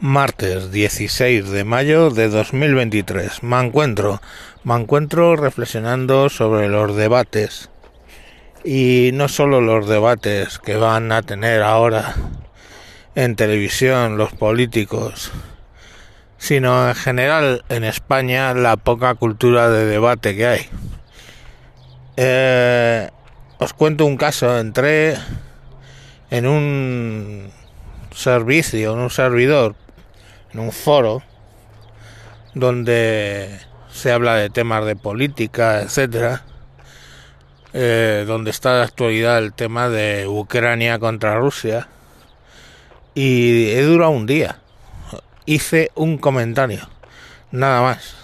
Martes 16 de mayo de 2023. Me encuentro, me encuentro reflexionando sobre los debates y no solo los debates que van a tener ahora en televisión los políticos, sino en general en España la poca cultura de debate que hay. Eh, os cuento un caso, entré en un servicio, en un servidor en un foro donde se habla de temas de política, etcétera, eh, donde está de actualidad el tema de Ucrania contra Rusia y he durado un día. Hice un comentario, nada más.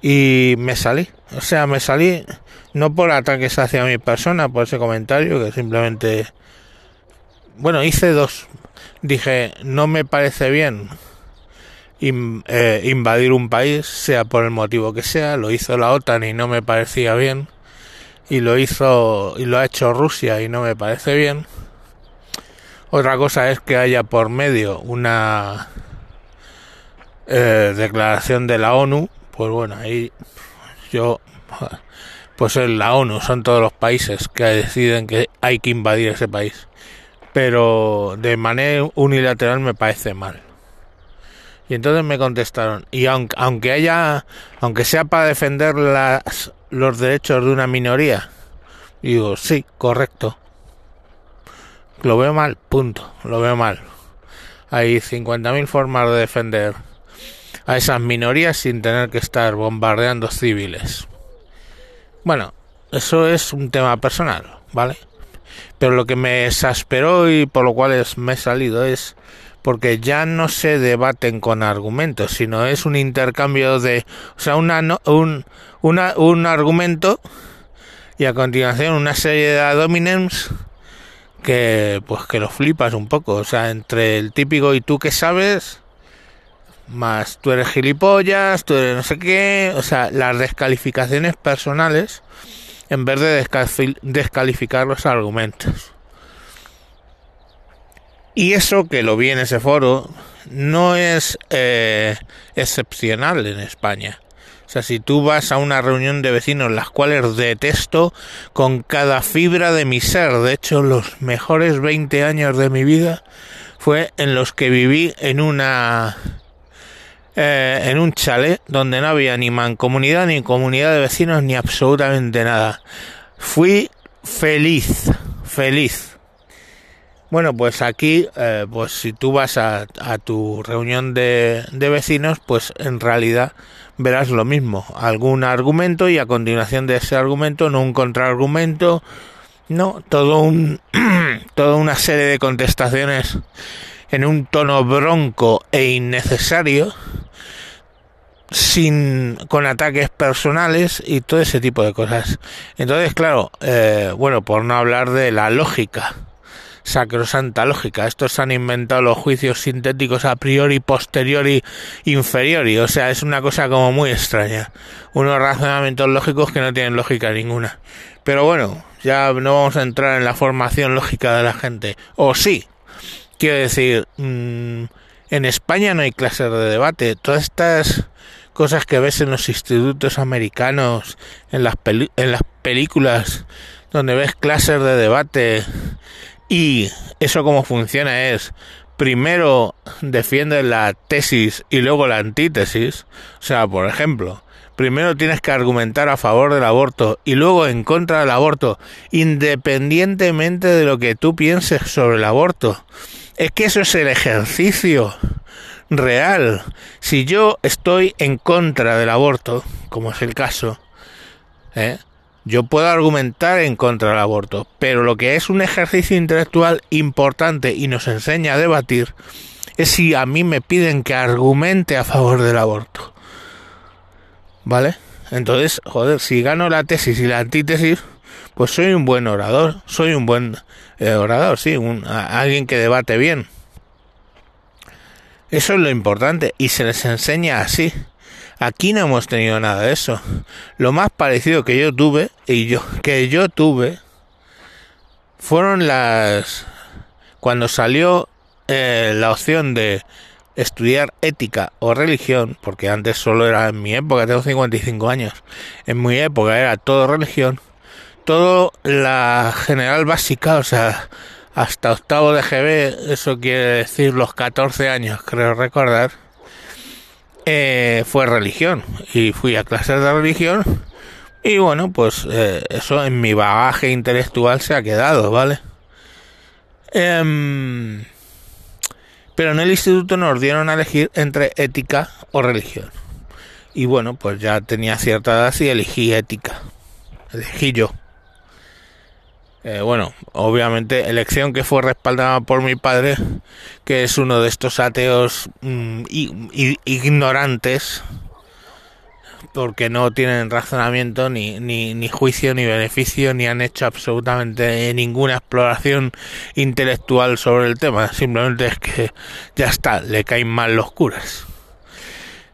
Y me salí. O sea, me salí no por ataques hacia mi persona, por ese comentario, que simplemente... Bueno, hice dos. Dije, no me parece bien eh, invadir un país, sea por el motivo que sea, lo hizo la OTAN y no me parecía bien, y lo hizo y lo ha hecho Rusia y no me parece bien. Otra cosa es que haya por medio una eh, declaración de la ONU, pues bueno, ahí yo, pues en la ONU son todos los países que deciden que hay que invadir ese país, pero de manera unilateral me parece mal. Y entonces me contestaron, y aunque, aunque haya, aunque sea para defender las, los derechos de una minoría, digo, sí, correcto. Lo veo mal, punto, lo veo mal. Hay 50.000 formas de defender a esas minorías sin tener que estar bombardeando civiles. Bueno, eso es un tema personal, ¿vale? Pero lo que me exasperó y por lo cual me he salido es porque ya no se debaten con argumentos, sino es un intercambio de, o sea, una, un, una, un argumento y a continuación una serie de adominens que pues que lo flipas un poco, o sea, entre el típico y tú que sabes, más tú eres gilipollas, tú eres no sé qué, o sea, las descalificaciones personales en vez de descalificar los argumentos. Y eso que lo vi en ese foro no es eh, excepcional en España. O sea, si tú vas a una reunión de vecinos, las cuales detesto con cada fibra de mi ser, de hecho los mejores 20 años de mi vida fue en los que viví en una eh, en un chalet donde no había ni mancomunidad ni comunidad de vecinos ni absolutamente nada. Fui feliz, feliz. Bueno, pues aquí, eh, pues si tú vas a, tu reunión de, vecinos, pues en realidad verás lo mismo, algún argumento y a continuación de ese argumento, no un contraargumento, no, todo un, toda una serie de contestaciones en un tono bronco e innecesario, sin con ataques personales y todo ese tipo de cosas. Entonces, claro, eh, bueno, por no hablar de la lógica sacrosanta lógica. Estos han inventado los juicios sintéticos a priori, posteriori, inferiori. O sea, es una cosa como muy extraña. Unos razonamientos lógicos que no tienen lógica ninguna. Pero bueno, ya no vamos a entrar en la formación lógica de la gente. O sí. Quiero decir, mm, en España no hay clases de debate. Todas estas cosas que ves en los institutos americanos, en las, en las películas, donde ves clases de debate y eso como funciona es, primero defiende la tesis y luego la antítesis. O sea, por ejemplo, primero tienes que argumentar a favor del aborto y luego en contra del aborto, independientemente de lo que tú pienses sobre el aborto. Es que eso es el ejercicio real. Si yo estoy en contra del aborto, como es el caso, ¿eh? Yo puedo argumentar en contra del aborto, pero lo que es un ejercicio intelectual importante y nos enseña a debatir es si a mí me piden que argumente a favor del aborto. ¿Vale? Entonces, joder, si gano la tesis y la antítesis, pues soy un buen orador, soy un buen eh, orador, sí, un, alguien que debate bien. Eso es lo importante y se les enseña así. Aquí no hemos tenido nada de eso. Lo más parecido que yo tuve y yo que yo tuve fueron las cuando salió eh, la opción de estudiar ética o religión, porque antes solo era en mi época, tengo 55 años, en mi época era todo religión, todo la general básica, o sea, hasta octavo de GB, eso quiere decir los 14 años, creo recordar, eh, fue religión. Y fui a clases de religión. Y bueno, pues eh, eso en mi bagaje intelectual se ha quedado, ¿vale? Em, pero en el instituto nos dieron a elegir entre ética o religión. Y bueno, pues ya tenía cierta edad y elegí ética. Elegí yo. Eh, bueno, obviamente elección que fue respaldada por mi padre, que es uno de estos ateos mm, ignorantes, porque no tienen razonamiento, ni, ni, ni, juicio, ni beneficio, ni han hecho absolutamente ninguna exploración intelectual sobre el tema. Simplemente es que ya está, le caen mal los curas.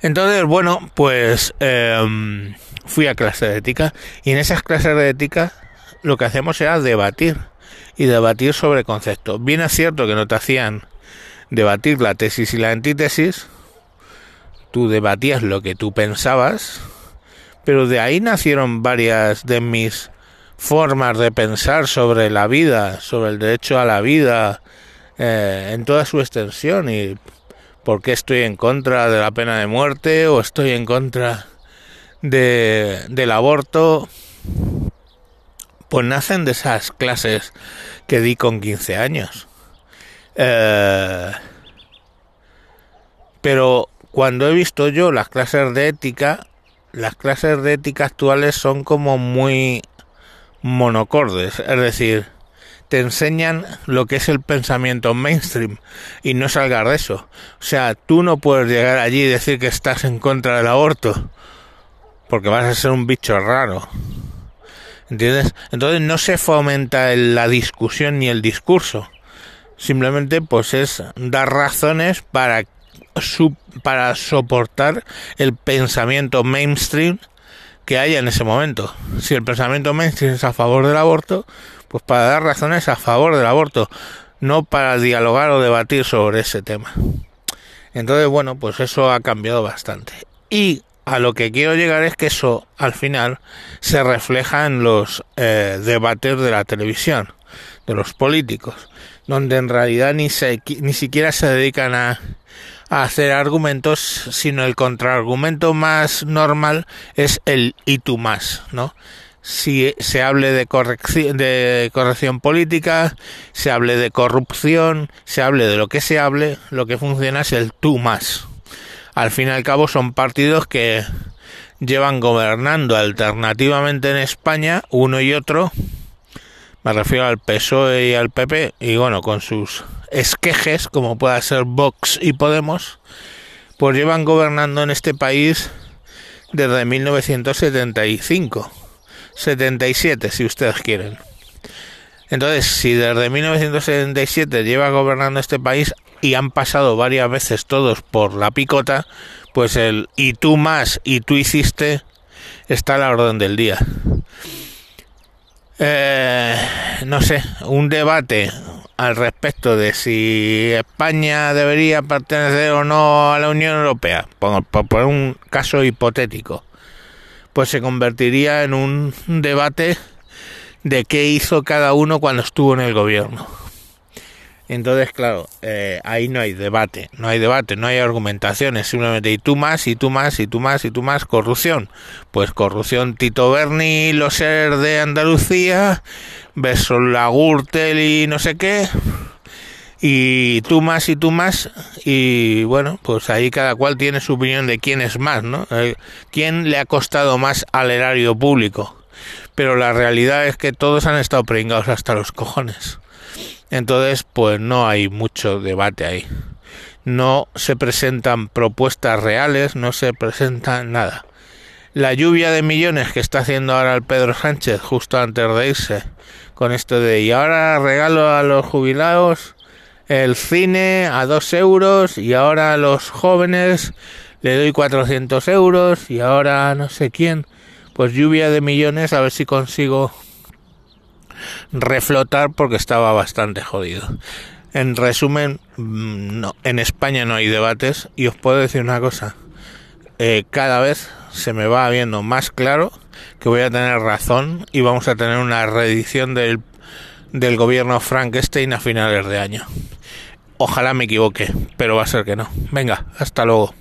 Entonces, bueno, pues em, fui a clase de ética y en esas clases de ética lo que hacemos era debatir y debatir sobre conceptos. Bien es cierto que no te hacían debatir la tesis y la antítesis, tú debatías lo que tú pensabas, pero de ahí nacieron varias de mis formas de pensar sobre la vida, sobre el derecho a la vida eh, en toda su extensión y por qué estoy en contra de la pena de muerte o estoy en contra de, del aborto pues nacen de esas clases que di con 15 años. Eh, pero cuando he visto yo las clases de ética, las clases de ética actuales son como muy monocordes, es decir, te enseñan lo que es el pensamiento mainstream y no salgas de eso. O sea, tú no puedes llegar allí y decir que estás en contra del aborto, porque vas a ser un bicho raro. ¿Entiendes? Entonces no se fomenta la discusión ni el discurso. Simplemente pues es dar razones para, para soportar el pensamiento mainstream que haya en ese momento. Si el pensamiento mainstream es a favor del aborto, pues para dar razones a favor del aborto, no para dialogar o debatir sobre ese tema. Entonces, bueno, pues eso ha cambiado bastante. Y a lo que quiero llegar es que eso al final se refleja en los eh, debates de la televisión, de los políticos, donde en realidad ni, se, ni siquiera se dedican a, a hacer argumentos, sino el contraargumento más normal es el y tú más, ¿no? Si se hable de corrección, de corrección política, se hable de corrupción, se hable de lo que se hable, lo que funciona es el tú más al fin y al cabo son partidos que llevan gobernando alternativamente en España, uno y otro, me refiero al PSOE y al PP, y bueno, con sus esquejes, como pueda ser Vox y Podemos, pues llevan gobernando en este país desde 1975, 77 si ustedes quieren. Entonces, si desde 1977 lleva gobernando este país, y han pasado varias veces todos por la picota, pues el y tú más y tú hiciste está a la orden del día. Eh, no sé, un debate al respecto de si España debería pertenecer o no a la Unión Europea, por, por un caso hipotético, pues se convertiría en un debate de qué hizo cada uno cuando estuvo en el gobierno. Entonces, claro, eh, ahí no hay debate, no hay debate, no hay argumentaciones, simplemente y tú más, y tú más, y tú más, y tú más, corrupción. Pues corrupción Tito Berni, los seres de Andalucía, beso la Gürtel y no sé qué, y tú más, y tú más, y bueno, pues ahí cada cual tiene su opinión de quién es más, ¿no? Eh, ¿Quién le ha costado más al erario público? Pero la realidad es que todos han estado pringados hasta los cojones. Entonces, pues no hay mucho debate ahí. No se presentan propuestas reales, no se presenta nada. La lluvia de millones que está haciendo ahora el Pedro Sánchez justo antes de irse, con esto de y ahora regalo a los jubilados el cine a dos euros y ahora a los jóvenes le doy 400 euros y ahora no sé quién, pues lluvia de millones a ver si consigo reflotar porque estaba bastante jodido. En resumen, mm, no, en España no hay debates y os puedo decir una cosa. Eh, cada vez se me va viendo más claro que voy a tener razón y vamos a tener una reedición del, del gobierno Frankenstein a finales de año. Ojalá me equivoque, pero va a ser que no. Venga, hasta luego.